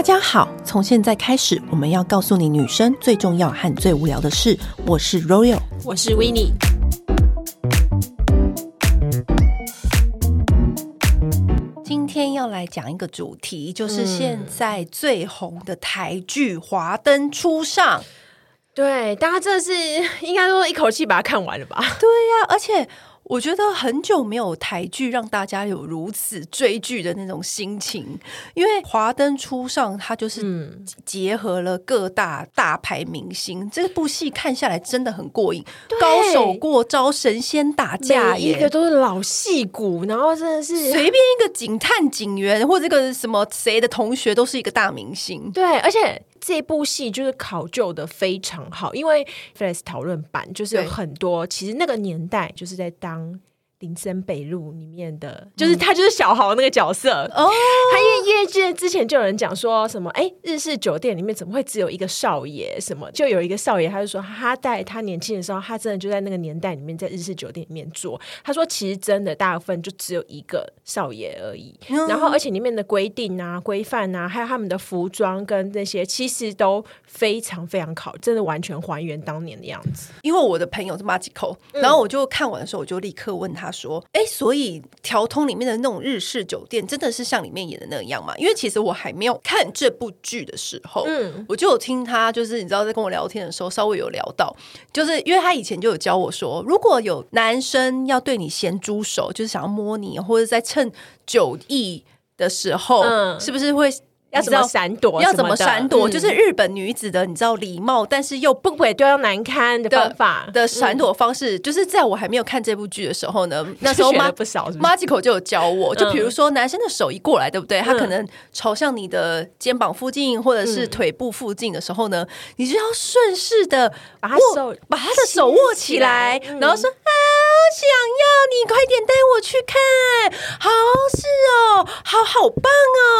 大家好，从现在开始，我们要告诉你女生最重要和最无聊的事。我是 Royal，我是 Winnie。今天要来讲一个主题，就是现在最红的台剧《华灯初上》。对，大家这是应该说一口气把它看完了吧？对呀、啊，而且。我觉得很久没有台剧让大家有如此追剧的那种心情，因为《华灯初上》它就是结合了各大大牌明星，嗯、这部戏看下来真的很过瘾，高手过招，神仙打架，一个都是老戏骨，然后真的是随便一个警探、警员或者这个什么谁的同学都是一个大明星，对，而且。这部戏就是考究的非常好，因为 Flex 讨论版就是有很多，其实那个年代就是在当。林森北路里面的，就是他就是小豪那个角色哦。他因为因为之之前就有人讲说什么，哎，日式酒店里面怎么会只有一个少爷？什么就有一个少爷，他就说他带他年轻的时候，他真的就在那个年代里面在日式酒店里面做。他说其实真的大部分就只有一个少爷而已。然后而且里面的规定啊、规范啊，还有他们的服装跟那些，其实都非常非常考，真的完全还原当年的样子。因为我的朋友是马吉扣，然后我就看完的时候，我就立刻问他。说，哎，所以条通里面的那种日式酒店，真的是像里面演的那样吗？因为其实我还没有看这部剧的时候，嗯，我就有听他，就是你知道，在跟我聊天的时候，稍微有聊到，就是因为他以前就有教我说，如果有男生要对你咸猪手，就是想要摸你，或者在趁酒意的时候，嗯，是不是会？要怎么闪躲？要怎么闪躲？就是日本女子的，你知道礼貌，但是又不会对要难堪的方法的闪躲方式。就是在我还没有看这部剧的时候呢，那时候妈不少马吉口就有教我，就比如说男生的手一过来，对不对？他可能朝向你的肩膀附近或者是腿部附近的时候呢，你就要顺势的把他手把他的手握起来，然后说啊，想要你快点带我去看，好是哦，好好棒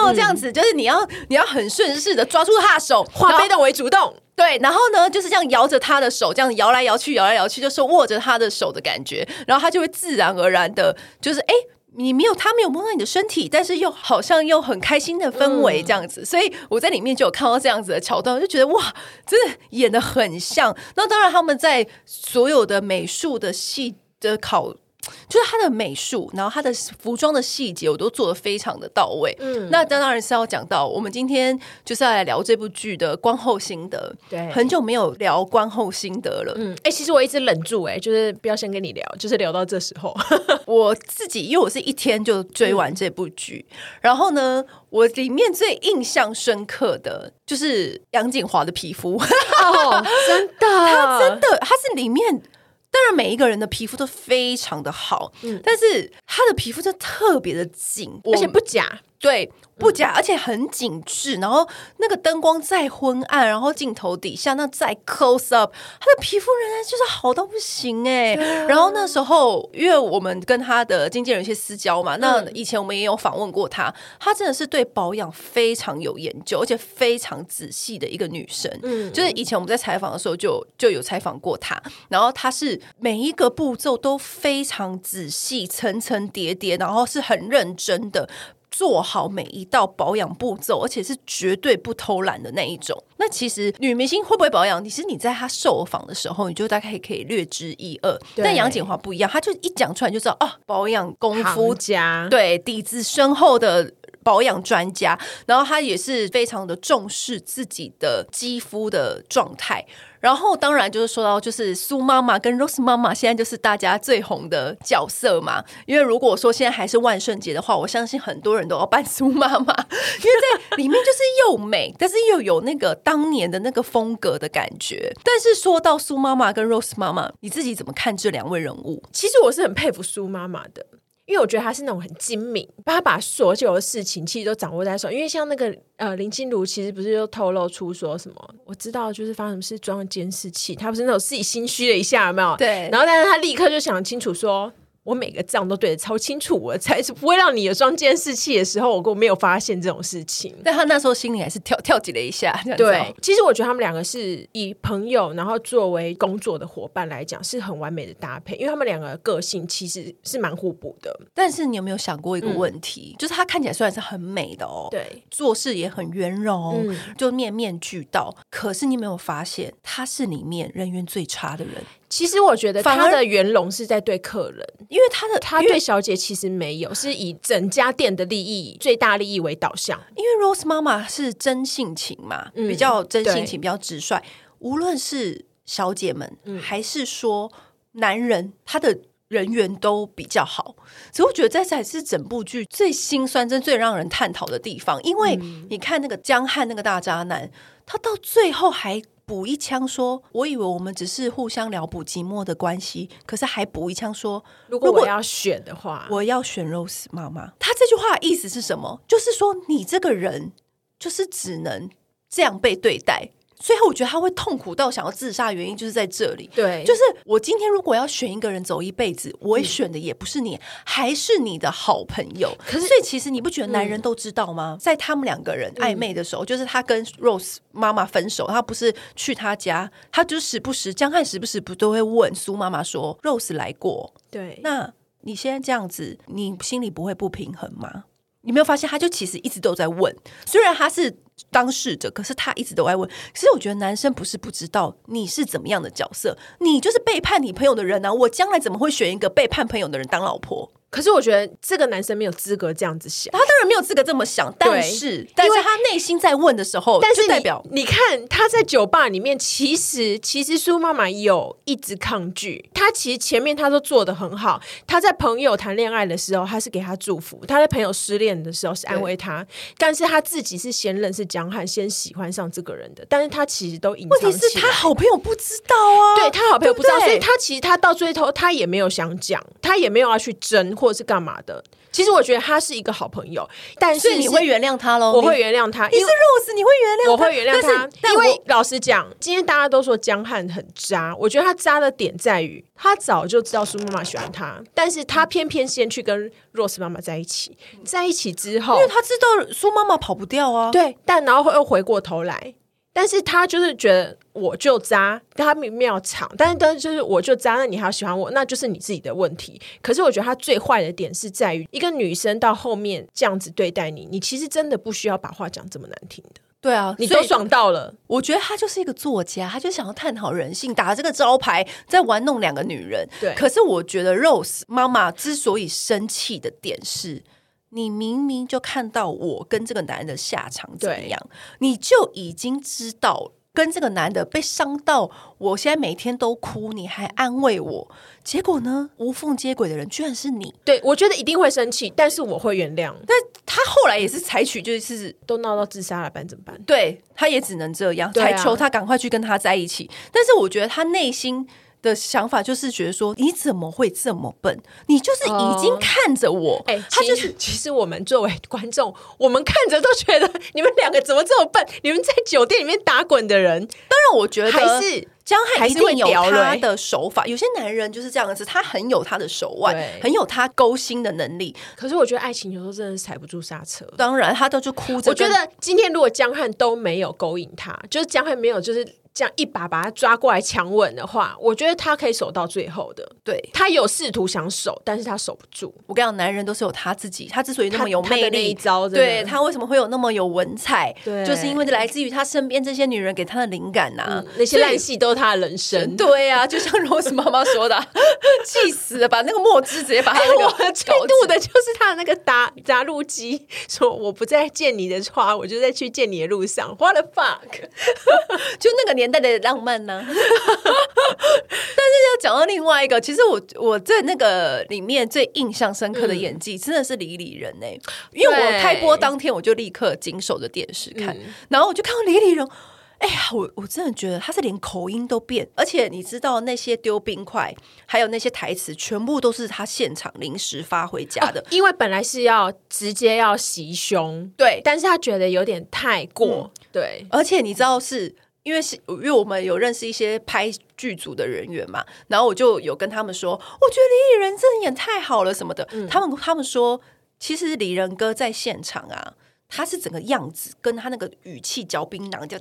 哦，这样子就是你要。你要很顺势的抓住他的手，化被动为主动，对，然后呢，就是这样摇着他的手，这样摇来摇去，摇来摇去，就是握着他的手的感觉，然后他就会自然而然的，就是哎，你没有他没有摸到你的身体，但是又好像又很开心的氛围这样子，嗯、所以我在里面就有看到这样子的桥段，我就觉得哇，真的演的很像。那当然，他们在所有的美术的戏的考。就是他的美术，然后他的服装的细节，我都做的非常的到位。嗯，那当然是要讲到我们今天就是要来聊这部剧的观后心得。对，很久没有聊观后心得了。嗯，哎、欸，其实我一直忍住、欸，哎，就是不要先跟你聊，就是聊到这时候，我自己因为我是一天就追完这部剧，嗯、然后呢，我里面最印象深刻的就是杨景华的皮肤，哦，真的，他真的，他是里面。当然，每一个人的皮肤都非常的好，嗯，但是他的皮肤就特别的紧，而且不假，对。不假，而且很紧致。然后那个灯光再昏暗，然后镜头底下那再 close up，他的皮肤仍然就是好到不行哎。啊、然后那时候，因为我们跟他的经纪人有些私交嘛，嗯、那以前我们也有访问过他，他真的是对保养非常有研究，而且非常仔细的一个女生。嗯，就是以前我们在采访的时候就就有采访过他，然后他是每一个步骤都非常仔细，层层叠叠，然后是很认真的。做好每一道保养步骤，而且是绝对不偷懒的那一种。那其实女明星会不会保养？其实你在她受访的时候，你就大概可以略知一二。但杨锦华不一样，她就一讲出来就知道哦，保养功夫家，对，底子深厚的保养专家。然后她也是非常的重视自己的肌肤的状态。然后当然就是说到，就是苏妈妈跟 Rose 妈妈现在就是大家最红的角色嘛。因为如果说现在还是万圣节的话，我相信很多人都要扮苏妈妈，因为在里面就是又美，但是又有那个当年的那个风格的感觉。但是说到苏妈妈跟 Rose 妈妈，你自己怎么看这两位人物？其实我是很佩服苏妈妈的。因为我觉得他是那种很精明，他把所有的事情其实都掌握在手。因为像那个呃林心如，其实不是又透露出说什么？我知道就是发生什么事装了监视器，他不是那种自己心虚了一下，有没有？对。然后但是他立刻就想清楚说，我每个账都对的超清楚，我才是不会让你有装监视器的时候，我我没有发现这种事情。但他那时候心里还是跳 跳级了一下。对，其实我觉得他们两个是以朋友，然后作为工作的伙伴来讲，是很完美的搭配，因为他们两个个性其实是蛮互补的。但是你有没有想过一个问题？嗯、就是他看起来虽然是很美的哦，对，做事也很圆融，嗯、就面面俱到。可是你有没有发现，他是里面人缘最差的人？其实我觉得他的圆融是在对客人，因为他的他对小姐其实没有，是以整家店的利益、最大利益为导向。因为 Rose 妈妈是真性情嘛，嗯、比较真性情，比较直率。无论是小姐们，嗯、还是说男人，他的人缘都比较好。所以我觉得这才是整部剧最心酸、真最让人探讨的地方。因为你看那个江汉那个大渣男，他到最后还。补一枪说：“我以为我们只是互相聊补寂寞的关系，可是还补一枪说，如果我要选的话，我要选 Rose 妈妈。他这句话的意思是什么？就是说你这个人就是只能这样被对待。”所以我觉得他会痛苦到想要自杀，原因就是在这里。对，就是我今天如果要选一个人走一辈子，我也选的也不是你，嗯、还是你的好朋友。可是，所以其实你不觉得男人都知道吗？嗯、在他们两个人暧昧的时候，嗯、就是他跟 Rose 妈妈分手，他不是去他家，他就时不时江汉时不时不都会问苏妈妈说：“Rose 来过。”对，那你现在这样子，你心里不会不平衡吗？你没有发现，他就其实一直都在问，虽然他是。当事者，可是他一直都在问。其实我觉得男生不是不知道你是怎么样的角色，你就是背叛你朋友的人呢！我将来怎么会选一个背叛朋友的人当老婆？可是我觉得这个男生没有资格这样子想，他当然没有资格这么想。但是，但是他内心在问的时候，但是代表你看他在酒吧里面，其实其实苏妈妈有一直抗拒。他其实前面他都做的很好。他在朋友谈恋爱的时候，他是给他祝福；他在朋友失恋的时候是安慰他。但是他自己是先认识江汉，先喜欢上这个人的。但是他其实都隐藏。问题是他好朋友不知道啊，对他好朋友不知道，所以他其实他到最后他也没有想讲，他也没有要去争。或者是干嘛的？其实我觉得他是一个好朋友，但是你会原谅他喽？我会原谅他。你是 Rose，你会原谅他？我会原谅他。因为老实讲，今天大家都说江汉很渣，我觉得他渣的点在于，他早就知道苏妈妈喜欢他，但是他偏偏先去跟 Rose 妈妈在一起，在一起之后，因为他知道苏妈妈跑不掉啊。对，但然后又回过头来。但是他就是觉得我就渣，他明明要抢，但是但是就是我就渣，那你还要喜欢我，那就是你自己的问题。可是我觉得他最坏的点是在于，一个女生到后面这样子对待你，你其实真的不需要把话讲这么难听的。对啊，你都爽到了。我觉得他就是一个作家，他就想要探讨人性，打这个招牌在玩弄两个女人。对，可是我觉得 Rose 妈妈之所以生气的点是。你明明就看到我跟这个男人的下场怎么样，你就已经知道跟这个男的被伤到，我现在每天都哭，你还安慰我，结果呢，无缝接轨的人居然是你。对，我觉得一定会生气，但是我会原谅。但他后来也是采取就是都闹到自杀了，办怎么办？对，他也只能这样，才求他赶快去跟他在一起。啊、但是我觉得他内心。的想法就是觉得说，你怎么会这么笨？你就是已经看着我，哎、呃，他就是其。其实我们作为观众，我们看着都觉得你们两个怎么这么笨？你们在酒店里面打滚的人，当然我觉得还是江汉一定有他的手法。有些男人就是这样子，他很有他的手腕，很有他勾心的能力。可是我觉得爱情有时候真的是踩不住刹车。当然，他都就哭着。我觉得今天如果江汉都没有勾引他，就是江汉没有就是。这样一把把他抓过来强吻的话，我觉得他可以守到最后的。对，他有试图想守，但是他守不住。我跟你讲，男人都是有他自己，他之所以那么有魅力，一招对他为什么会有那么有文采，对，就是因为来自于他身边这些女人给他的灵感呐、啊嗯。那些烂戏都是他的人生。对啊，就像 Rose 妈妈说的，气死了，把那个墨汁直接把他那个最怒的就是他的那个打打录机，说我不再见你的话，我就在去见你的路上。What the fuck？就那个年代的浪漫呢、啊，但是要讲到另外一个，其实我我在那个里面最印象深刻的演技，真的是李李仁哎，因为我开播当天我就立刻紧守着电视看，嗯、然后我就看到李李仁，哎呀，我我真的觉得他是连口音都变，而且你知道那些丢冰块，还有那些台词，全部都是他现场临时发回家的，哦、因为本来是要直接要袭胸，对，但是他觉得有点太过，嗯、对，而且你知道是。因为是因为我们有认识一些拍剧组的人员嘛，然后我就有跟他们说，我觉得李李仁真的演太好了什么的。嗯、他们他们说，其实李仁哥在现场啊，他是整个样子跟他那个语气嚼槟榔，就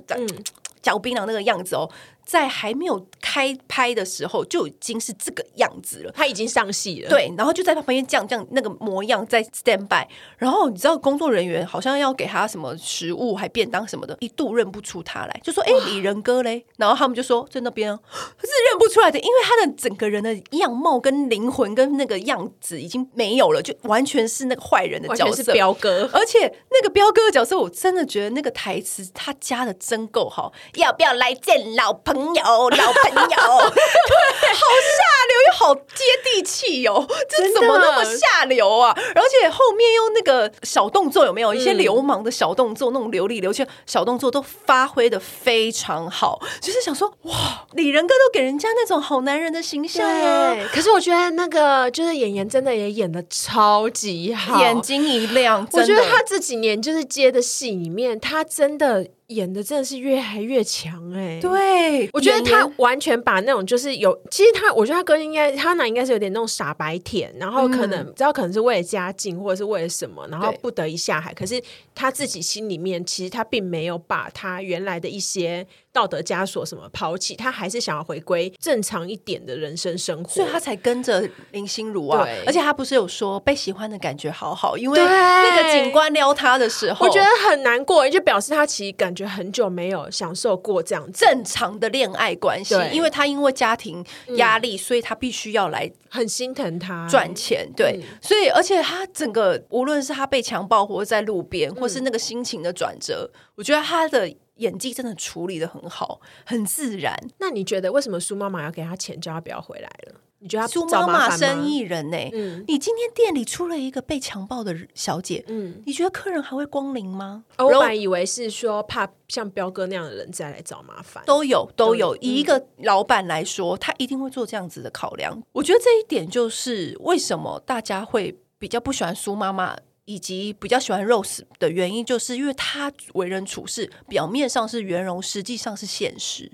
嚼槟榔那个样子哦。在还没有开拍的时候就已经是这个样子了，他已经上戏了。对，然后就在他旁边这样这样那个模样在 stand by，然后你知道工作人员好像要给他什么食物还便当什么的，一度认不出他来，就说：“哎，李仁哥嘞？”然后他们就说：“在那边。”是认不出来的，因为他的整个人的样貌跟灵魂跟那个样子已经没有了，就完全是那个坏人的角色，是彪哥。而且那个彪哥的角色，我真的觉得那个台词他加的真够好，要不要来见老朋友？朋友，老朋友，对，好下流又好接地气哟、哦，这怎么那么下流啊？而且后面用那个小动作有没有一些流氓的小动作，嗯、那种流里流气小动作都发挥的非常好，就是想说哇，李仁哥都给人家那种好男人的形象啊。可是我觉得那个就是演员真的也演的超级好，眼睛一亮。我觉得他这几年就是接的戏里面，他真的。演的真的是越来越强哎、欸，对，我觉得他完全把那种就是有，其实他，我觉得他哥应该他那应该是有点那种傻白甜，然后可能、嗯、知道可能是为了家境或者是为了什么，然后不得已下海，可是他自己心里面其实他并没有把他原来的一些。道德枷锁什么抛弃，他还是想要回归正常一点的人生生活，所以他才跟着林心如啊。而且他不是有说被喜欢的感觉好好，因为那个警官撩他的时候，我觉得很难过，就表示他其实感觉很久没有享受过这样正常的恋爱关系。因为他因为家庭压力，嗯、所以他必须要来很心疼他赚钱。对，嗯、所以而且他整个无论是他被强暴，或者在路边，或是那个心情的转折，嗯、我觉得他的。演技真的处理的很好，很自然。那你觉得为什么苏妈妈要给他钱，叫他不要回来了？你觉得他苏妈妈生意人呢、欸？嗯，你今天店里出了一个被强暴的小姐，嗯，你觉得客人还会光临吗？我本来以为是说怕像彪哥那样的人再来找麻烦，都有都有。以一个老板来说，他一定会做这样子的考量。我觉得这一点就是为什么大家会比较不喜欢苏妈妈。以及比较喜欢 Rose 的原因，就是因为他为人处事表面上是圆融，实际上是现实，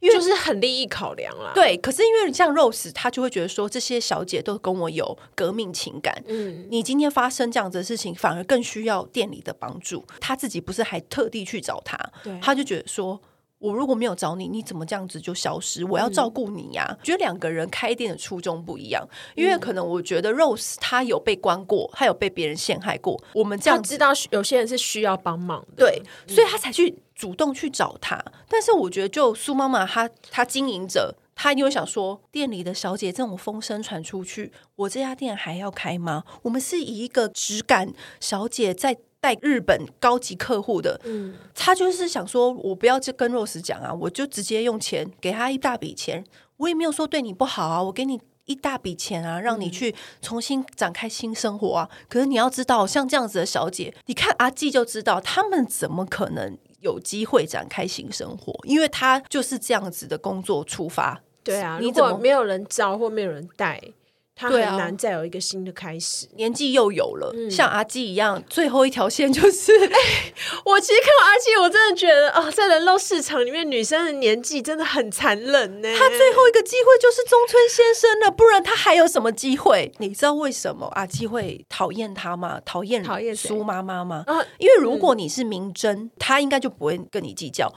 因为就是很利益考量啦。对，可是因为像 Rose，他就会觉得说，这些小姐都跟我有革命情感，嗯，你今天发生这样子的事情，反而更需要店里的帮助。他自己不是还特地去找他，对，他就觉得说。我如果没有找你，你怎么这样子就消失？我要照顾你呀、啊！嗯、觉得两个人开店的初衷不一样，因为可能我觉得 Rose 她有被关过，她有被别人陷害过。我们这样知道有些人是需要帮忙的，对，所以她才去主动去找他。嗯、但是我觉得，就苏妈妈她她经营者，她因为想说，店里的小姐这种风声传出去，我这家店还要开吗？我们是以一个质感小姐在。带日本高级客户的，嗯，他就是想说，我不要去跟 Rose 讲啊，我就直接用钱给他一大笔钱，我也没有说对你不好啊，我给你一大笔钱啊，让你去重新展开新生活啊。嗯、可是你要知道，像这样子的小姐，你看阿季就知道，他们怎么可能有机会展开新生活？因为他就是这样子的工作出发。对啊，你怎么没有人招或没有人带？他很难再有一个新的开始，啊、年纪又有了，嗯、像阿基一样，最后一条线就是。哎，我其实看到阿基，我真的觉得啊、哦，在人肉市场里面，女生的年纪真的很残忍呢。他最后一个机会就是中村先生了，不然他还有什么机会？你知道为什么阿基会讨厌他吗？讨厌讨厌苏妈妈吗？啊、因为如果你是明真，他应该就不会跟你计较。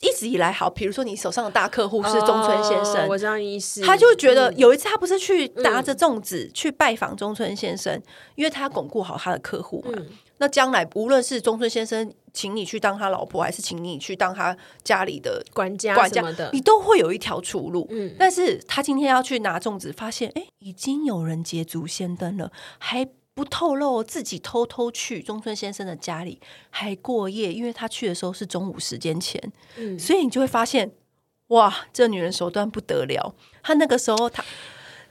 一直以来，好，比如说你手上的大客户是中村先生，哦、我这样意思。他就觉得有一次他不是去拿着粽子去拜访中村先生，嗯、因为他要巩固好他的客户嘛。嗯、那将来无论是中村先生请你去当他老婆，还是请你去当他家里的管家管家的，你都会有一条出路。嗯，但是他今天要去拿粽子，发现哎，已经有人捷足先登了，还。不透露自己偷偷去中村先生的家里还过夜，因为他去的时候是中午时间前，嗯，所以你就会发现，哇，这女人手段不得了。她那个时候，她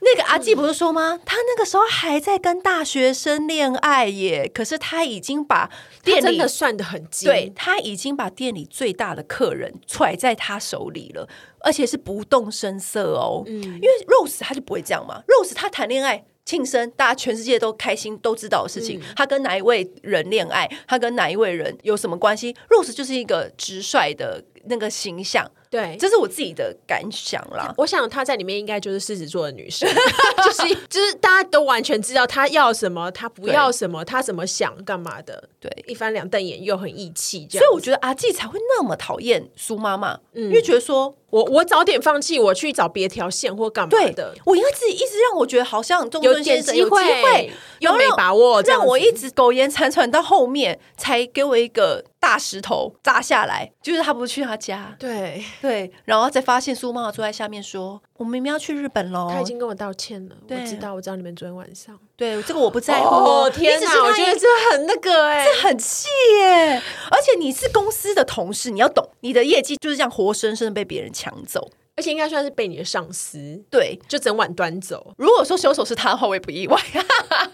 那个阿纪不是说吗？嗯、他那个时候还在跟大学生恋爱耶，可是他已经把店里真的算得很精，对，他已经把店里最大的客人揣在他手里了，而且是不动声色哦，嗯，因为 Rose 他就不会这样嘛，Rose 他谈恋爱。庆生，大家全世界都开心，都知道的事情。嗯、他跟哪一位人恋爱，他跟哪一位人有什么关系？Rose 就是一个直率的那个形象。对，这是我自己的感想啦。我想她在里面应该就是狮子座的女生，就是就是大家都完全知道她要什么，她不要什么，她怎么想干嘛的。对，一翻两瞪眼又很义气，所以我觉得阿纪才会那么讨厌苏妈妈，嗯，因为觉得说我我早点放弃，我去找别条线或干嘛的。我因为自己一直让我觉得好像中村先生有机会，又没把握，让我一直苟延残喘到后面才给我一个。大石头砸下来，就是他不去他家，对对，然后再发现苏妈妈坐在下面说：“我们明明要去日本喽。”他已经跟我道歉了，我知道，我知道你们昨天晚上，对这个我不在乎。哦天哪，我觉得这很那个哎，这很气耶！而且你是公司的同事，你要懂，你的业绩就是这样活生生的被别人抢走。而且应该算是被你的上司对，就整晚端走。如果说凶手是他的话，我也不意外。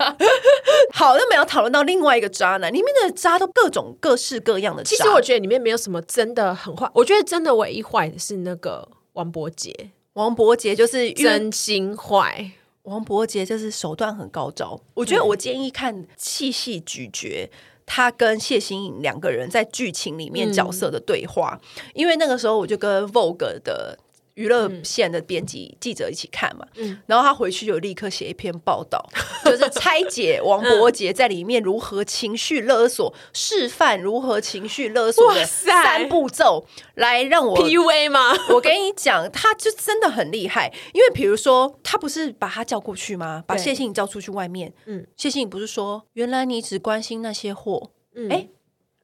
好，那么要讨论到另外一个渣男，里面的渣都各种各式各样的渣。其实我觉得里面没有什么真的很坏，我觉得真的唯一坏的是那个王伯杰。王伯杰就是真心坏，王伯杰就是手段很高招。我觉得我建议看《细细咀嚼》，他跟谢欣颖两个人在剧情里面角色的对话，嗯、因为那个时候我就跟 Vogue 的。娱乐线的编辑记者一起看嘛，嗯、然后他回去就立刻写一篇报道，嗯、就是拆解王伯杰在里面如何情绪勒索，嗯、示范如何情绪勒索的三步骤，来让我 PUA 吗？我跟你讲，他就真的很厉害，因为比如说他不是把他叫过去吗？把谢欣颖叫出去外面，嗯，谢信不是说原来你只关心那些货，嗯，诶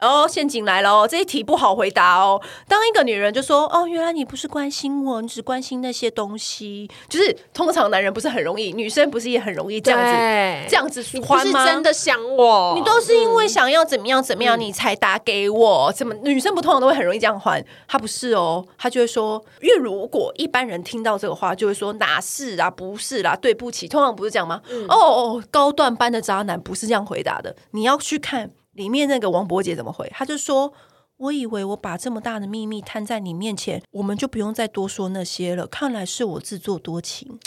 哦，陷阱来了哦！这一题不好回答哦。当一个女人就说：“哦，原来你不是关心我，你只关心那些东西。”就是通常男人不是很容易，女生不是也很容易这样子这样子说吗？你是真的想我，你都是因为想要怎么样怎么样，你才打给我。怎么女生不通常都会很容易这样还？她不是哦，她就会说：“因为如果一般人听到这个话，就会说哪是啊，不是啦，对不起。”通常不是这样吗？嗯、哦哦，高段班的渣男不是这样回答的。你要去看。里面那个王柏杰怎么回？他就说：“我以为我把这么大的秘密摊在你面前，我们就不用再多说那些了。看来是我自作多情。”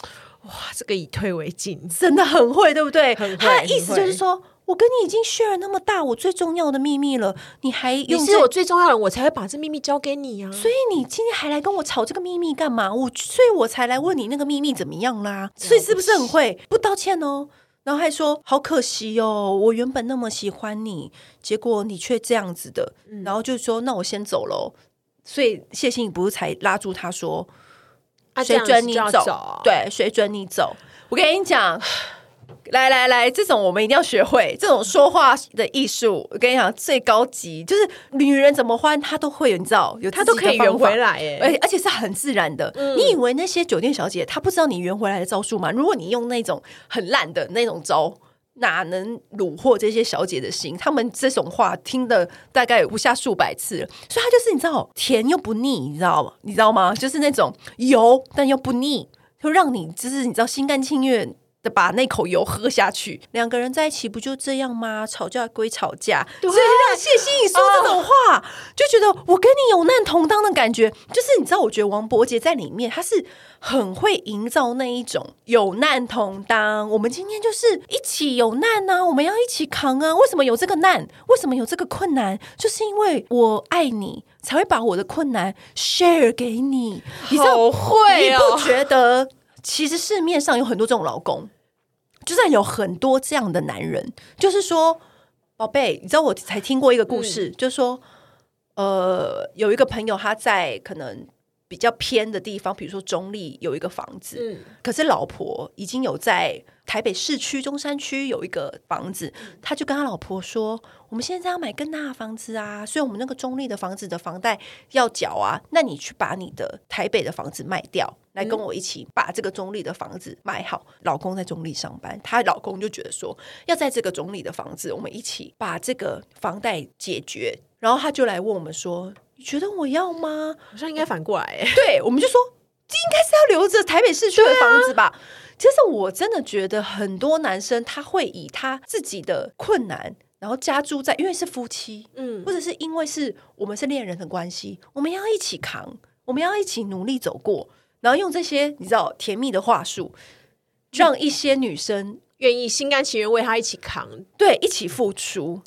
哇，这个以退为进，真的很会，对不对？他的意思就是说，我跟你已经 share 那么大我最重要的秘密了，你还你是我最重要的人，我才会把这秘密交给你啊。所以你今天还来跟我吵这个秘密干嘛？我所以，我才来问你那个秘密怎么样啦。所以是不是很会？不道歉哦。然后还说好可惜哦，我原本那么喜欢你，结果你却这样子的。嗯、然后就说那我先走喽。所以谢欣怡不是才拉住他说，啊、谁准你走？走对，谁准你走？我跟你讲。来来来，这种我们一定要学会这种说话的艺术。我跟你讲，最高级就是女人怎么欢，她都会，你知道，有她都可以圆回来，哎，而而且是很自然的。嗯、你以为那些酒店小姐她不知道你圆回来的招数吗？如果你用那种很烂的那种招，哪能虏获这些小姐的心？他们这种话听的大概有不下数百次了，所以她就是你知道，甜又不腻，你知道吗？你知道吗？就是那种油但又不腻，就让你就是你知道心甘情愿。的把那口油喝下去，两个人在一起不就这样吗？吵架归吵架，对所以让谢欣颖说这种话，哦、就觉得我跟你有难同当的感觉。就是你知道，我觉得王柏杰在里面，他是很会营造那一种有难同当。我们今天就是一起有难呢、啊，我们要一起扛啊！为什么有这个难？为什么有这个困难？就是因为我爱你，才会把我的困难 share 给你。你知道好会哦，你不觉得？其实市面上有很多这种老公，就算有很多这样的男人，就是说，宝贝，你知道我才听过一个故事，嗯、就是说，呃，有一个朋友他在可能比较偏的地方，比如说中立有一个房子，嗯、可是老婆已经有在台北市区中山区有一个房子，他就跟他老婆说。我们现在要买更大的房子啊，所以我们那个中立的房子的房贷要缴啊。那你去把你的台北的房子卖掉，来跟我一起把这个中立的房子卖好。嗯、老公在中立上班，她老公就觉得说，要在这个中立的房子，我们一起把这个房贷解决。然后他就来问我们说：“你觉得我要吗？”好像应该反过来哎。对，我们就说，这应该是要留着台北市区的房子吧。其实我真的觉得很多男生他会以他自己的困难。然后加诸在，因为是夫妻，嗯，或者是因为是我们是恋人的关系，我们要一起扛，我们要一起努力走过，然后用这些你知道甜蜜的话术，让一些女生愿意心甘情愿为他一起扛，对，一起付出，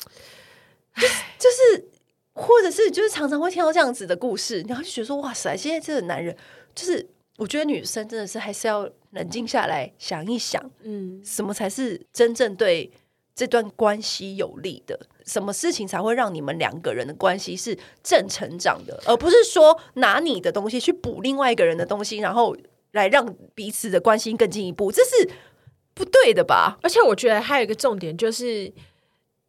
就是就是或者是就是常常会听到这样子的故事，然后就觉得说哇塞，现在这个男人就是，我觉得女生真的是还是要冷静下来想一想，嗯，什么才是真正对这段关系有利的？什么事情才会让你们两个人的关系是正成长的，而不是说拿你的东西去补另外一个人的东西，然后来让彼此的关系更进一步，这是不对的吧？而且我觉得还有一个重点就是。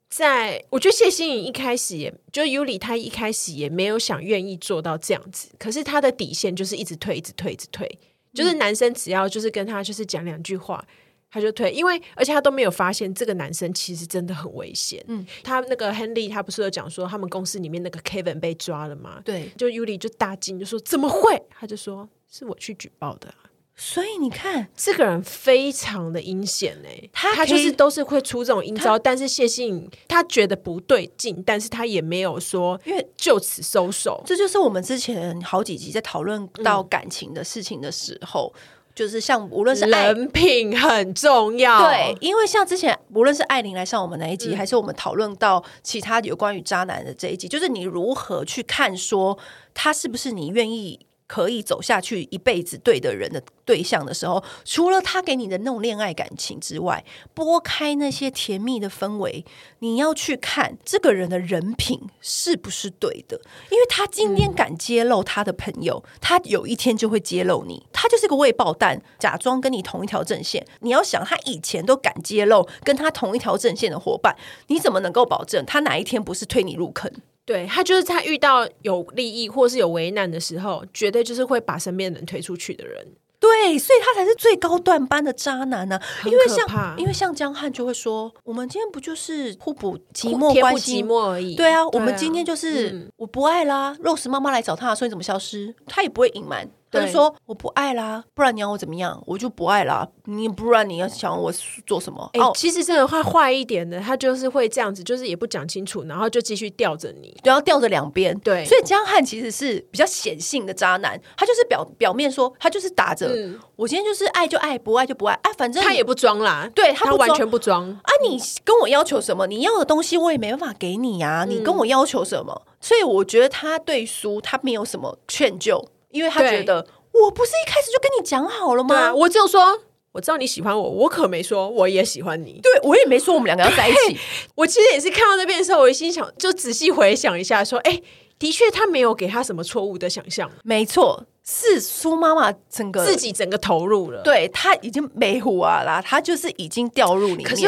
在我觉得谢欣颖一开始也，就 Yuli 他一开始也没有想愿意做到这样子，可是他的底线就是一直退，一直退，一直退。就是男生只要就是跟他就是讲两句话，他就退，因为而且他都没有发现这个男生其实真的很危险。嗯，他那个 Henry 他不是有讲说他们公司里面那个 Kevin 被抓了吗？对，就 Yuli 就大惊，就说怎么会？他就说是我去举报的。所以你看，这个人非常的阴险哎，他他就是都是会出这种阴招，但是谢信他觉得不对劲，但是他也没有说，因为就此收手。这就是我们之前好几集在讨论到感情的事情的时候，嗯、就是像无论是人品很重要，对，因为像之前无论是艾琳来上我们那一集，嗯、还是我们讨论到其他有关于渣男的这一集，就是你如何去看说他是不是你愿意。可以走下去一辈子对的人的对象的时候，除了他给你的那种恋爱感情之外，拨开那些甜蜜的氛围，你要去看这个人的人品是不是对的。因为他今天敢揭露他的朋友，他有一天就会揭露你。他就是个未爆弹，假装跟你同一条阵线。你要想，他以前都敢揭露跟他同一条阵线的伙伴，你怎么能够保证他哪一天不是推你入坑？对，他就是在遇到有利益或是有危难的时候，绝对就是会把身边的人推出去的人。对，所以他才是最高段班的渣男呢、啊。因为像因为像江汉就会说，我们今天不就是互补寂寞关系寂寞而已？对啊，对啊，我们今天就是、嗯、我不爱啦。Rose 妈妈来找他，说你怎么消失？他也不会隐瞒。他就说我不爱啦，不然你要我怎么样？我就不爱啦。你不然你要想我做什么？哎、欸，其实这个话坏一点的，他就是会这样子，就是也不讲清楚，然后就继续吊着你，然后吊着两边。对，所以江汉其实是比较显性的渣男，他就是表表面说他就是打着、嗯、我今天就是爱就爱，不爱就不爱。哎、啊，反正他也不装啦，对他，他完全不装啊！你跟我要求什么？你要的东西我也没办法给你呀、啊。你跟我要求什么？嗯、所以我觉得他对苏他没有什么劝救，因为他觉得。我不是一开始就跟你讲好了吗？啊、我只有说我知道你喜欢我，我可没说我也喜欢你。对，我也没说我们两个要在一起。我其实也是看到那边的时候，我心想就仔细回想一下，说，哎，的确他没有给他什么错误的想象。没错，是苏妈妈整个自己整个投入了，对他已经没胡啊啦，他就是已经掉入里面。可是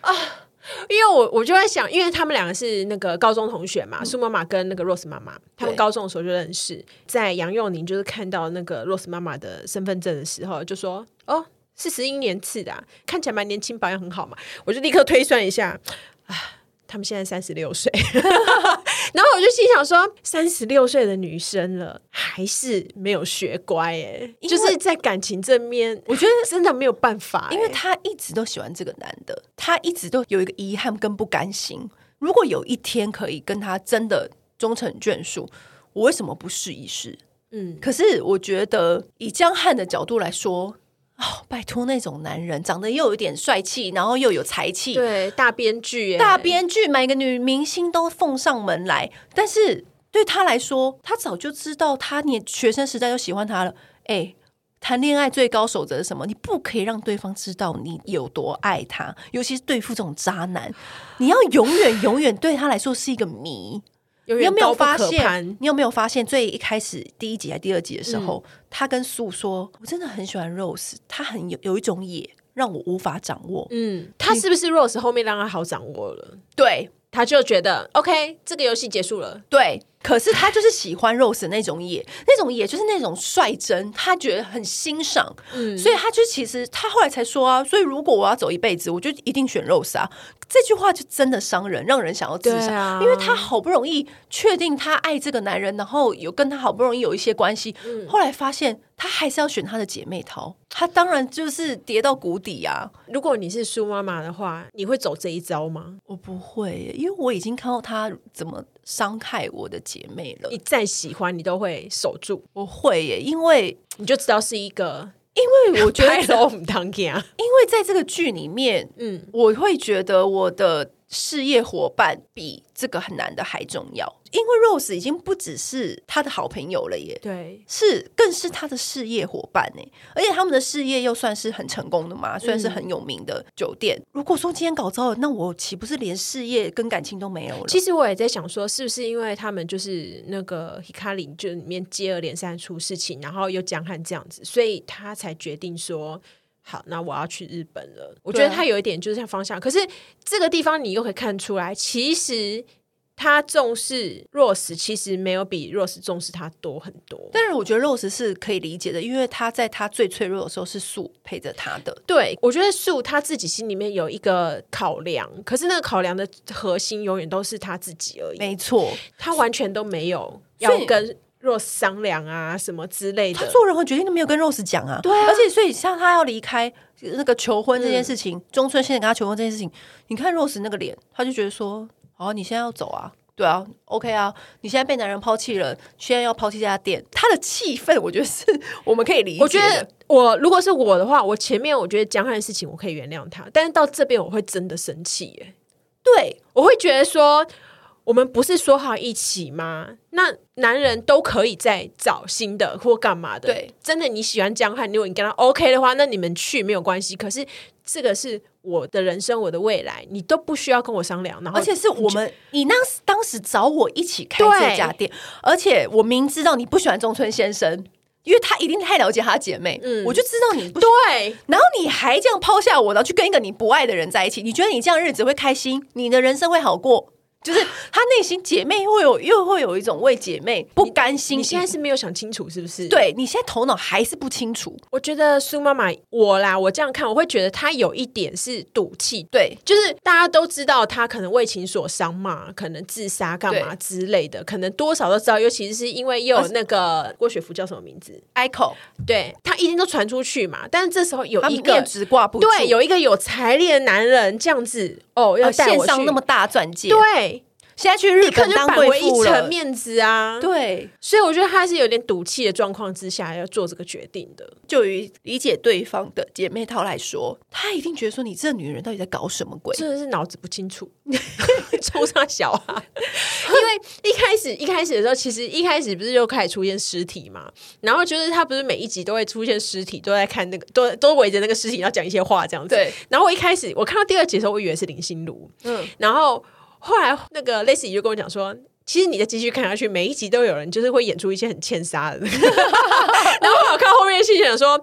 啊。因为我我就在想，因为他们两个是那个高中同学嘛，苏妈妈跟那个 Rose 妈妈，他们高中的时候就认识。在杨佑宁就是看到那个 Rose 妈妈的身份证的时候，就说：“哦，是十一年次的，啊，看起来蛮年轻，保养很好嘛。”我就立刻推算一下，啊。他们现在三十六岁，然后我就心想说，三十六岁的女生了，还是没有学乖哎，就是在感情这面，我觉得 真的没有办法，因为她一直都喜欢这个男的，她一直都有一个遗憾跟不甘心。如果有一天可以跟他真的终成眷属，我为什么不试一试？嗯，可是我觉得以江汉的角度来说。哦，拜托那种男人，长得又有点帅气，然后又有才气，对，大编剧，大编剧，每个女明星都奉上门来。但是对他来说，他早就知道，他你学生时代就喜欢他了。哎，谈恋爱最高守则是什么？你不可以让对方知道你有多爱他，尤其是对付这种渣男，你要永远永远对他来说是一个谜。你有没有发现？你有没有发现？最一开始第一集还是第二集的时候，嗯、他跟素说：“我真的很喜欢 Rose，他很有有一种野，让我无法掌握。”嗯，他是不是 Rose 后面让他好掌握了？对，他就觉得 OK，这个游戏结束了。对，可是他就是喜欢 Rose 那种野，那种野就是那种率真，他觉得很欣赏。嗯，所以他就其实他后来才说啊，所以如果我要走一辈子，我就一定选 Rose 啊。这句话就真的伤人，让人想要自杀。啊、因为他好不容易确定他爱这个男人，然后有跟他好不容易有一些关系，嗯、后来发现他还是要选他的姐妹淘，他当然就是跌到谷底啊。如果你是苏妈妈的话，你会走这一招吗？我不会，因为我已经看到他怎么伤害我的姐妹了。你再喜欢，你都会守住。我会耶，因为你就知道是一个。因为我觉得，因为在这个剧里面，嗯，我会觉得我的事业伙伴比这个很难的还重要，因为 Rose 已经不只是他的好朋友了耶，对，是更是他的事业伙伴呢。而且他们的事业又算是很成功的嘛，算是很有名的酒店。嗯、如果说今天搞糟了，那我岂不是连事业跟感情都没有了？其实我也在想说，是不是因为他们就是那个 Hikari 就里面接二连三出事情，然后又江汉这样子，所以他才决定说。好，那我要去日本了。我觉得他有一点就是像方向，可是这个地方你又可以看出来，其实他重视 Rose，其实没有比 Rose 重视他多很多。但是我觉得 Rose 是可以理解的，因为他在他最脆弱的时候是树陪着他的。对，我觉得树他自己心里面有一个考量，可是那个考量的核心永远都是他自己而已。没错，他完全都没有要跟。Rose 商量啊，什么之类的，他做任何决定都没有跟 Rose 讲啊。对啊，而且所以像他要离开那个求婚这件事情，嗯、中村现在跟他求婚这件事情，你看 Rose 那个脸，他就觉得说：“哦，你现在要走啊？对啊，OK 啊，你现在被男人抛弃了，现在要抛弃这家店。”他的气氛，我觉得是我们可以理解。我觉得我如果是我的话，我前面我觉得江汉的事情我可以原谅他，但是到这边我会真的生气耶。对，我会觉得说。我们不是说好一起吗？那男人都可以再找新的或干嘛的。对，真的你喜欢江汉，如果你跟他 OK 的话，那你们去没有关系。可是这个是我的人生，我的未来，你都不需要跟我商量。然后，而且是我们，你当时当时找我一起开这家店，而且我明知道你不喜欢中村先生，因为他一定太了解他姐妹。嗯，我就知道你不对，然后你还这样抛下我，然后去跟一个你不爱的人在一起，你觉得你这样日子会开心？你的人生会好过？就是她内心姐妹会有又会有一种为姐妹不甘心。你，你现在是没有想清楚是不是？对，你现在头脑还是不清楚。我觉得苏妈妈我啦，我这样看我会觉得她有一点是赌气。对，就是大家都知道她可能为情所伤嘛，可能自杀干嘛之类的，可能多少都知道。尤其是因为又有那个郭雪芙叫什么名字？Echo，对，她一定都传出去嘛。但是这时候有一个面直挂不住，对，有一个有财力的男人这样子哦，要带我献上那么大钻戒，对。现在去日本当贵妇了，面子啊，对，所以我觉得他是有点赌气的状况之下要做这个决定的。就于理解对方的姐妹淘来说，他一定觉得说你这女人到底在搞什么鬼？真的是脑子不清楚，抽上小孩。因为一开始一开始的时候，其实一开始不是就开始出现尸体嘛，然后就是他不是每一集都会出现尸体，都在看那个，都都围着那个尸体要讲一些话这样子。对，然后我一开始我看到第二集的时候，我以为是林心如，嗯，然后。后来那个 Lacy 就跟我讲说，其实你再继续看下去，每一集都有人就是会演出一些很欠杀的。然后我看后面的戏想说，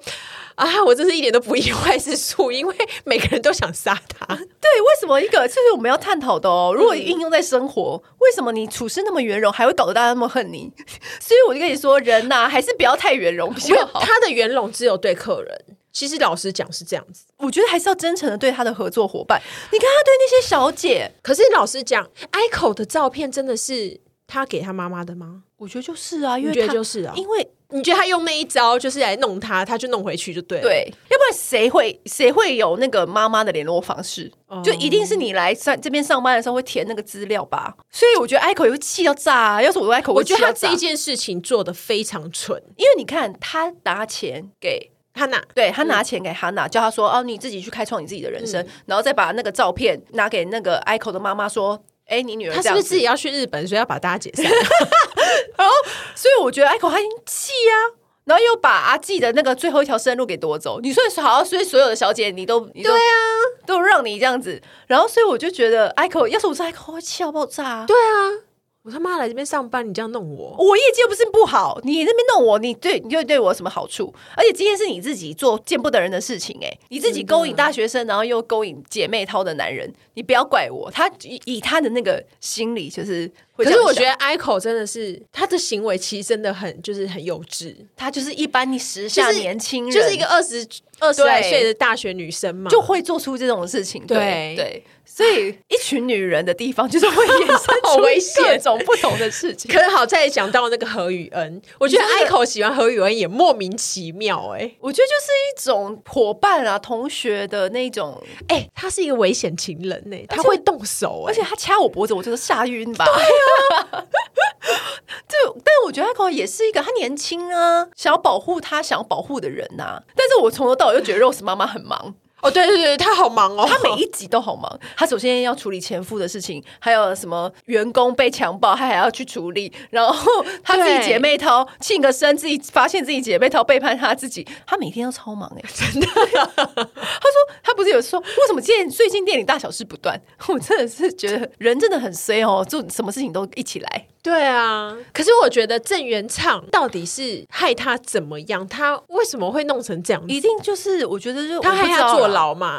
啊，我真是一点都不意外是树，因为每个人都想杀他。对，为什么一个这是我们要探讨的哦？如果应用在生活，嗯、为什么你处事那么圆融，还会搞得大家那么恨你？所以我就跟你说，人呐、啊，还是不要太圆融比较好。他的圆融只有对客人。其实老实讲是这样子，我觉得还是要真诚的对他的合作伙伴。你看他对那些小姐，可是老实讲，Aiko 的照片真的是他给他妈妈的吗？我觉得就是啊，因为觉得就是啊，因为你觉得他用那一招就是来弄他，他就弄回去就对了。对，要不然谁会谁会有那个妈妈的联络方式？嗯、就一定是你来上这边上班的时候会填那个资料吧？所以我觉得 Aiko 也会气到炸啊！要是我 Aiko，我觉得他这一件事情做的非常蠢，因为你看他拿钱给。哈娜，对，他拿钱给哈娜，叫他说：“哦，你自己去开创你自己的人生。”然后再把那个照片拿给那个 Aiko 的妈妈说：“哎，你女儿，他是不是自己要去日本，所以要把大家解散？” 然后，所以我觉得 Echo 他已经气啊，然后又把阿纪的那个最后一条生路给夺走。你说好，所以所有的小姐你都，你都对啊，都让你这样子。然后，所以我就觉得 Aiko 要是我是 Aiko，会气到爆炸。对啊。我他妈来这边上班，你这样弄我，我业绩又不是不好，你那边弄我，你对你就对我有什么好处？而且今天是你自己做见不得人的事情，欸，哎，你自己勾引大学生，然后又勾引姐妹淘的男人，你不要怪我。他以以他的那个心理，就是。可是我觉得 Aiko 真的是他的行为其实真的很就是很幼稚，他就是一般你时下年轻人，就是一个二十二十来岁的大学女生嘛，就会做出这种事情。对对，所以一群女人的地方就是会衍生出 各种不同的事情。可是好在讲到那个何雨恩，我觉得 Aiko 喜欢何雨恩也莫名其妙哎，我觉得就是一种伙伴啊、同学的那种。哎，他是一个危险情人呢，他会动手，而且他掐我脖子，我就是吓晕吧。对 就，但我觉得他可能也是一个，他年轻啊，想要保护他想要保护的人呐、啊。但是我从头到尾又觉得 Rose 妈妈很忙，哦，对对对，他好忙哦，他每一集都好忙。他首先要处理前夫的事情，还有什么员工被强暴，他还要去处理。然后 他自己姐妹淘庆个生，自己发现自己姐妹淘背叛他自己，他每天都超忙哎，真的。他说他不是有说为什么最近最近店里大小事不断？我真的是觉得人真的很衰哦，做什么事情都一起来。对啊，可是我觉得郑元畅到底是害他怎么样？他为什么会弄成这样？一定就是我觉得就他害他坐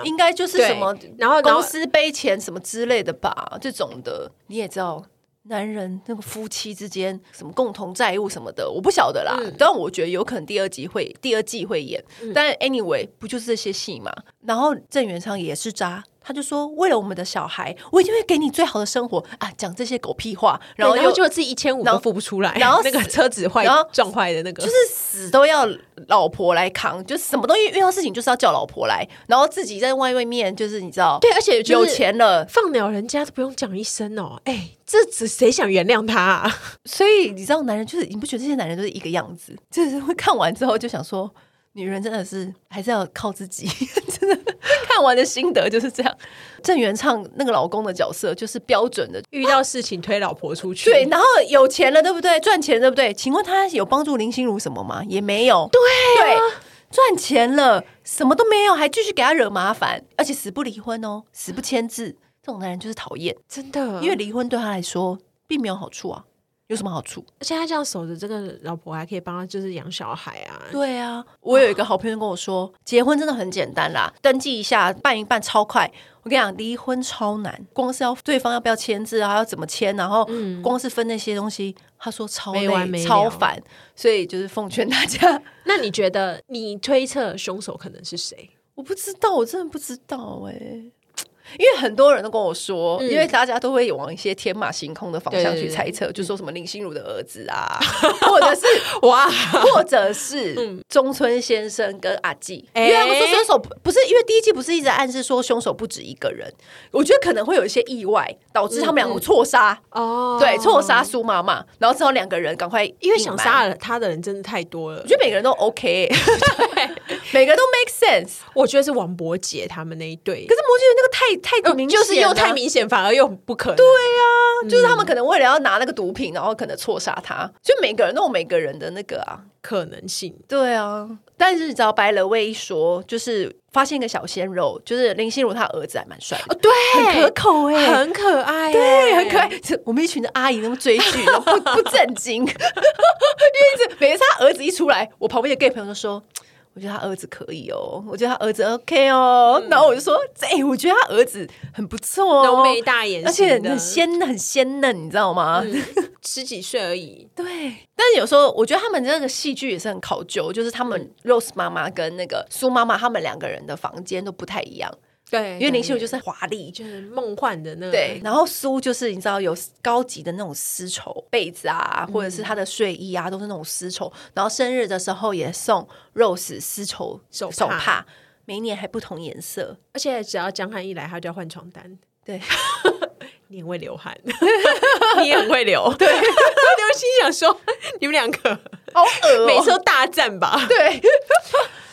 应该就是什么，然后公司背钱什么之类的吧，这种的你也知道，男人那个夫妻之间什么共同债务什么的，我不晓得啦。嗯、但我觉得有可能第二集会第二季会演，嗯、但 anyway 不就是这些戏嘛？然后郑元畅也是渣。他就说：“为了我们的小孩，我一定会给你最好的生活啊！”讲这些狗屁话，然后又就自己一千五都付不出来，然后那个车子坏撞坏的那个，就是死都要老婆来扛，就什么东西遇到事情就是要叫老婆来，然后自己在外面就是你知道，对，而且有钱了放鸟人家都不用讲一声哦，哎，这只谁想原谅他啊？所以你知道，男人就是你不觉得这些男人都是一个样子，就是会看完之后就想说。女人真的是还是要靠自己，真的看完的心得就是这样。郑元畅那个老公的角色就是标准的，遇到事情推老婆出去，对，然后有钱了，对不对？赚钱，对不对？请问他有帮助林心如什么吗？也没有。对啊，对，赚钱了，什么都没有，还继续给他惹麻烦，而且死不离婚哦，死不签字，这种男人就是讨厌，真的，因为离婚对他来说并没有好处啊。有什么好处？而且他这样守着这个老婆，还可以帮他就是养小孩啊。对啊，我有一个好朋友跟我说，哦、结婚真的很简单啦，登记一下，办一办超快。我跟你讲，离婚超难，光是要对方要不要签字啊，要怎么签，然后光是分那些东西，他说超累，没完没了，超烦。所以就是奉劝大家，那你觉得你推测凶手可能是谁？我不知道，我真的不知道哎、欸。因为很多人都跟我说，嗯、因为大家都会往一些天马行空的方向去猜测，就说什么林心如的儿子啊，嗯、或者是哇，或者是中村先生跟阿纪，嗯、因为他们说凶手不是因为第一季不是一直暗示说凶手不止一个人，我觉得可能会有一些意外导致他们两个错杀。哦，对，错杀苏妈妈，然后之后两个人赶快，因为想杀了他的人真的太多了，我觉得每个人都 OK，对，每个人都 make sense，我觉得是王伯杰他们那一对，可是摩羯那个太。太明显，就是又太明显，反而又不可能。对呀、啊，就是他们可能为了要拿那个毒品，然后可能错杀他。就每个人都有每个人的那个啊可能性。对啊，但是你知道白了威一说，就是发现一个小鲜肉，就是林心如她儿子还蛮帅的，哦，对，很可口哎，很可爱，对，很可爱。我们一群的阿姨那么追剧，然后不不正经，因为一直每次他儿子一出来，我旁边的 gay 朋友都说。我觉得他儿子可以哦，我觉得他儿子 OK 哦，嗯、然后我就说，哎，我觉得他儿子很不错哦，浓眉大眼，而且很鲜很鲜嫩，你知道吗？嗯、十几岁而已，对。但是有时候我觉得他们这个戏剧也是很考究，就是他们 Rose 妈妈跟那个苏妈妈，他们两个人的房间都不太一样。对，因为林心如就是华丽，就是梦幻的那个。对，然后苏就是你知道有高级的那种丝绸被子啊，或者是她的睡衣啊，都是那种丝绸。然后生日的时候也送 Rose 丝绸手手帕，每一年还不同颜色。而且只要江汉一来，他就要换床单。对，你很会流汗，你也很会流。对，刘心想说你们两个好恶，每次都大战吧。对，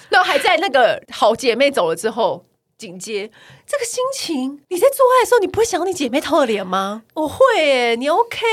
然后还在那个好姐妹走了之后。紧接这个心情，你在做爱的时候，你不会想到你姐妹偷的脸吗？我会耶，你 OK？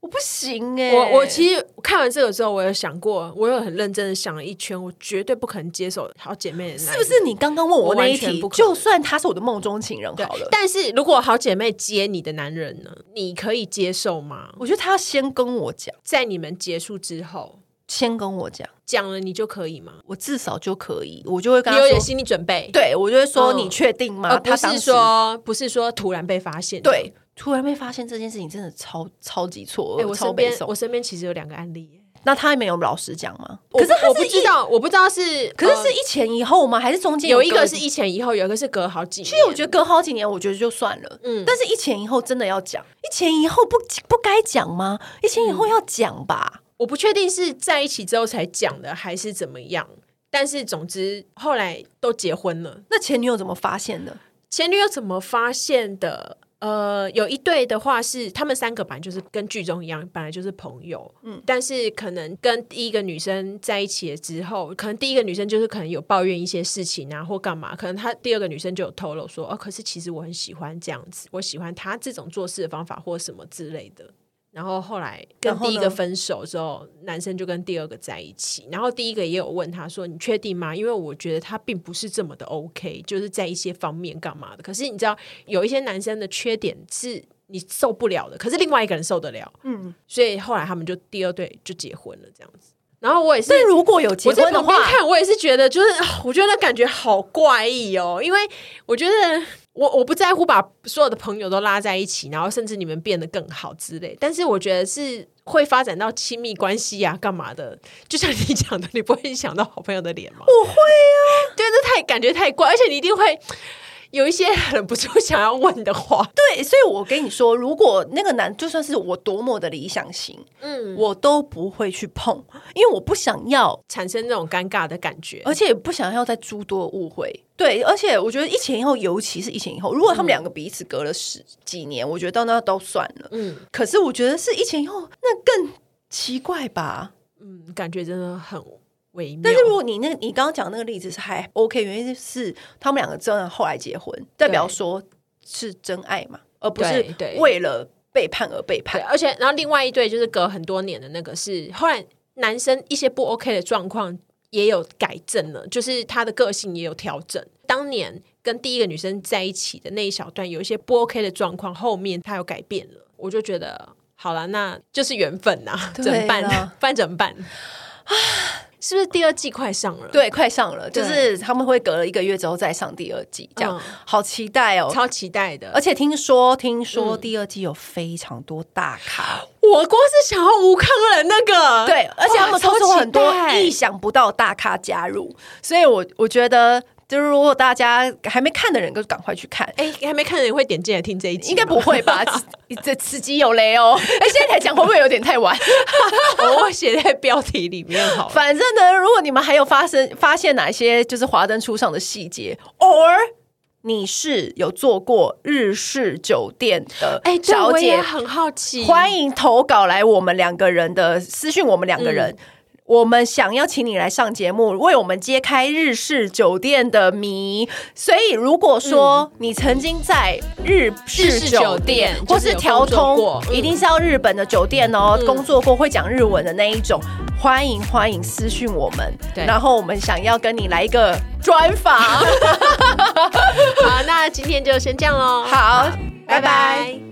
我不行哎。我我其实看完这个之后，我有想过，我有很认真的想了一圈，我绝对不可能接受好姐妹的。是不是你刚刚问我那一题？就算他是我的梦中情人好了，但是如果好姐妹接你的男人呢？你可以接受吗？我觉得他要先跟我讲，在你们结束之后。先跟我讲，讲了你就可以吗？我至少就可以，我就会跟他说，你有点心理准备。对，我就会说，你确定吗？不是说，不是说突然被发现。对，突然被发现这件事情真的超超级错。哎，我身边我身边其实有两个案例，那他没有老实讲吗？可是我不知道，我不知道是，可是是一前一后吗？还是中间有一个是一前一后，有一个是隔好几年？其实我觉得隔好几年，我觉得就算了。嗯，但是一前一后真的要讲，一前一后不不该讲吗？一前一后要讲吧。我不确定是在一起之后才讲的，还是怎么样。但是总之后来都结婚了。那前女友怎么发现的？前女友怎么发现的？呃，有一对的话是他们三个本来就是跟剧中一样，本来就是朋友。嗯，但是可能跟第一个女生在一起了之后，可能第一个女生就是可能有抱怨一些事情啊，或干嘛，可能她第二个女生就有透露说，哦，可是其实我很喜欢这样子，我喜欢她这种做事的方法或什么之类的。然后后来跟第一个分手之后，男生就跟第二个在一起。然后第一个也有问他说：“你确定吗？”因为我觉得他并不是这么的 OK，就是在一些方面干嘛的。可是你知道，有一些男生的缺点是你受不了的，可是另外一个人受得了。嗯，所以后来他们就第二对就结婚了，这样子。然后我也是，但如果有结婚的话，看我也是觉得，就是我觉得感觉好怪异哦，因为我觉得。我我不在乎把所有的朋友都拉在一起，然后甚至你们变得更好之类。但是我觉得是会发展到亲密关系呀、啊，干嘛的？就像你讲的，你不会想到好朋友的脸吗？我会啊，对，那太感觉太怪，而且你一定会。有一些忍不住想要问的话，对，所以我跟你说，如果那个男就算是我多么的理想型，嗯，我都不会去碰，因为我不想要产生那种尴尬的感觉，而且也不想要再诸多误会。对，而且我觉得一前一后，尤其是一前一后，如果他们两个彼此隔了十几年，嗯、我觉得到那都算了，嗯。可是我觉得是一前一后，那更奇怪吧？嗯，感觉真的很。但是如果你那，你刚刚讲那个例子是还 OK，原因是他们两个真的后来结婚，代表说是真爱嘛，而不是为了背叛而背叛。而且，然后另外一对就是隔很多年的那个是后来男生一些不 OK 的状况也有改正了，就是他的个性也有调整。当年跟第一个女生在一起的那一小段有一些不 OK 的状况，后面他有改变了，我就觉得好了，那就是缘分呐，怎么办呢？不然怎么办啊？是不是第二季快上了？对，快上了，就是他们会隔了一个月之后再上第二季，这样、嗯、好期待哦，超期待的！而且听说，听说第二季有非常多大咖，嗯、我光是想要吴康仁那个，对，而且他们超出很多意想不到大咖加入，所以我我觉得。就是如果大家还没看的人，就赶快去看。哎、欸，还没看的人会点进来听这一集？应该不会吧？这此机有雷哦！哎、欸，现在才讲会不会有点太晚？我会写在标题里面好。反正呢，如果你们还有发生发现哪些就是华灯初上的细节，or 你是有做过日式酒店的哎，小姐，欸、很好奇，欢迎投稿来我们两个人的私讯，我们两个人。嗯我们想要请你来上节目，为我们揭开日式酒店的谜。所以，如果说你曾经在日式酒店或是调通，一定是要日本的酒店哦，工作过会讲日文的那一种，欢迎欢迎私讯我们。然后我们想要跟你来一个专访。好，那今天就先这样喽。好，拜拜。